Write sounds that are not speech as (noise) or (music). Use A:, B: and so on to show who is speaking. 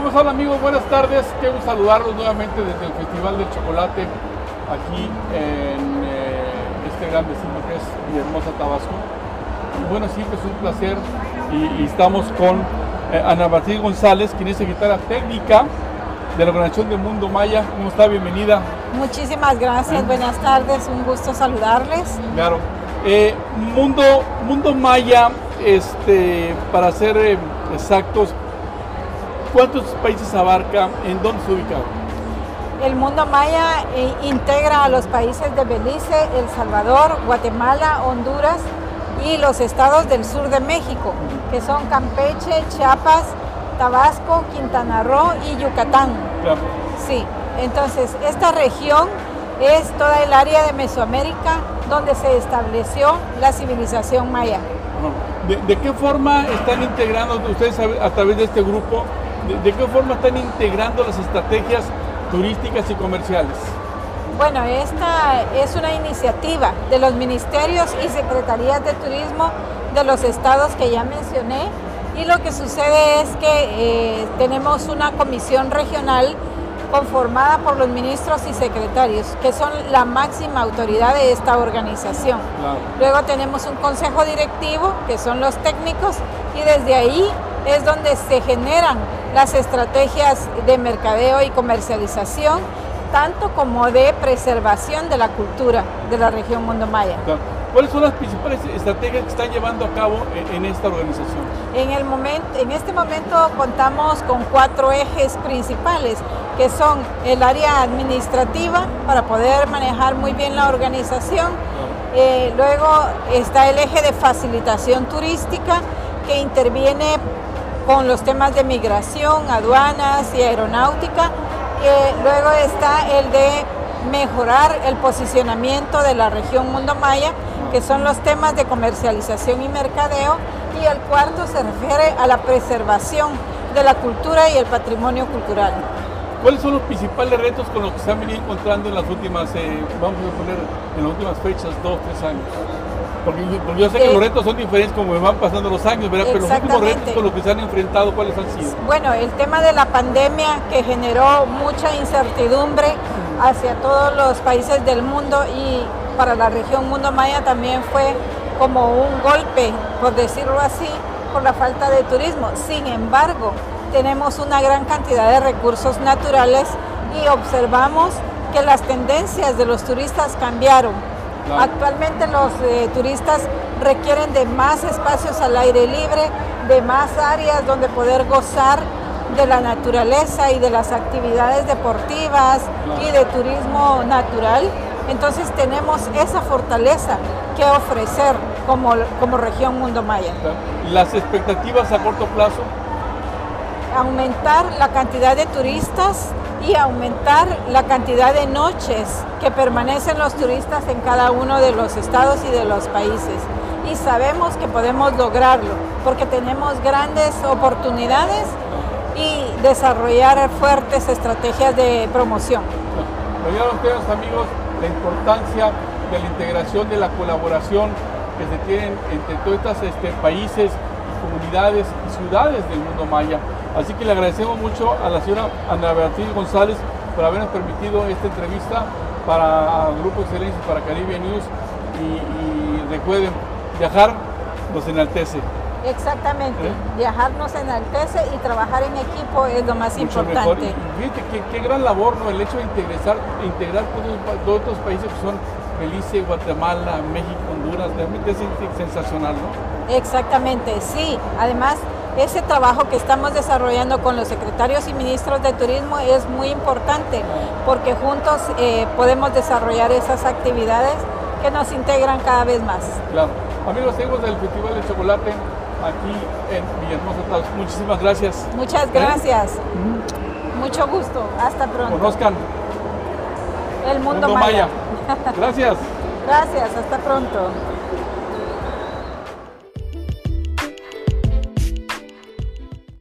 A: ¿Cómo están amigos? Buenas tardes. Quiero saludarlos nuevamente desde el Festival del Chocolate aquí en eh, este gran destino que es Villahermosa, Tabasco. Y bueno, siempre es un placer y, y estamos con eh, Ana Martín González, quien es secretaria técnica de la Organización del Mundo Maya. ¿Cómo está? Bienvenida.
B: Muchísimas gracias, buenas tardes, un gusto saludarles.
A: Claro. Eh, mundo, mundo Maya, este, para ser exactos, ¿cuántos países abarca? ¿En dónde se ubica?
B: El mundo maya eh, integra a los países de Belice, El Salvador, Guatemala, Honduras y los estados del sur de México, que son Campeche, Chiapas, Tabasco, Quintana Roo y Yucatán.
A: Claro.
B: Sí, entonces esta región es toda el área de Mesoamérica donde se estableció la civilización maya.
A: ¿De, de qué forma están integrando ustedes a, a través de este grupo? De, de qué forma están integrando las estrategias turísticas y comerciales?
B: Bueno, esta es una iniciativa de los ministerios y secretarías de turismo de los estados que ya mencioné y lo que sucede es que eh, tenemos una comisión regional conformada por los ministros y secretarios, que son la máxima autoridad de esta organización.
A: Claro.
B: Luego tenemos un consejo directivo, que son los técnicos, y desde ahí es donde se generan las estrategias de mercadeo y comercialización, tanto como de preservación de la cultura de la región Mundo Maya.
A: ¿Cuáles son las principales estrategias que están llevando a cabo en, en esta organización?
B: En, el momento, en este momento contamos con cuatro ejes principales, que son el área administrativa para poder manejar muy bien la organización. Eh, luego está el eje de facilitación turística que interviene con los temas de migración, aduanas y aeronáutica. Luego está el de mejorar el posicionamiento de la región Mundo Maya, que son los temas de comercialización y mercadeo. Y el cuarto se refiere a la preservación de la cultura y el patrimonio cultural.
A: ¿Cuáles son los principales retos con los que se han venido encontrando en las últimas, eh, vamos a poner, en las últimas fechas, dos, tres años? Porque, porque yo sé que
B: Eh,
A: los retos son diferentes como van pasando los años, ¿verdad? Pero los últimos retos con los que se han enfrentado, ¿cuáles han sido?
B: Bueno, el tema de la pandemia que generó mucha incertidumbre hacia todos los países del mundo y para la región Mundo Maya también fue como un golpe, por decirlo así, por la falta de turismo. Sin embargo, tenemos una gran cantidad de recursos naturales y observamos que las tendencias de los turistas cambiaron.
A: Claro.
B: Actualmente los eh, turistas requieren de más espacios al aire libre, de más áreas donde poder gozar de la naturaleza y de las actividades deportivas
A: Claro.
B: y de turismo natural. Entonces tenemos esa fortaleza que ofrecer como, como región Mundo Maya.
A: Las expectativas a corto plazo,
B: aumentar la cantidad de turistas y aumentar la cantidad de noches que permanecen los turistas en cada uno de los estados y de los países. Y sabemos que podemos lograrlo porque tenemos grandes oportunidades y desarrollar fuertes estrategias de promoción.
A: Vean ustedes amigos la importancia de la integración, de la colaboración que se tienen entre todos estos países, comunidades y ciudades del mundo maya. Así que le agradecemos mucho a la señora Ana Beatriz González por habernos permitido esta entrevista para Grupo Excelencia, para Caribe News y, y recuerden, viajar nos enaltece.
B: Exactamente,
A: ¿Eh?
B: viajar nos enaltece y trabajar en equipo es lo más
A: mucho mejor.
B: importante.
A: Y fíjate qué, qué gran labor, ¿no? El hecho de integrar, integrar todos, todos estos países que son Belice, Guatemala, México, Honduras, realmente es sensacional, ¿no?
B: Exactamente, sí. Además, ese trabajo que estamos desarrollando con los secretarios y ministros de turismo es muy importante porque juntos eh, podemos desarrollar esas actividades que nos integran cada vez más.
A: Claro. Amigos, seguimos del Festival de Chocolate aquí en Villahermosa. Tabasco. Muchísimas gracias.
B: Muchas gracias. Mucho gusto. Hasta pronto.
A: Conozcan
B: El mundo,
A: Mundo
B: maya.
A: Maya. (laughs) Gracias.
B: Gracias. Hasta pronto.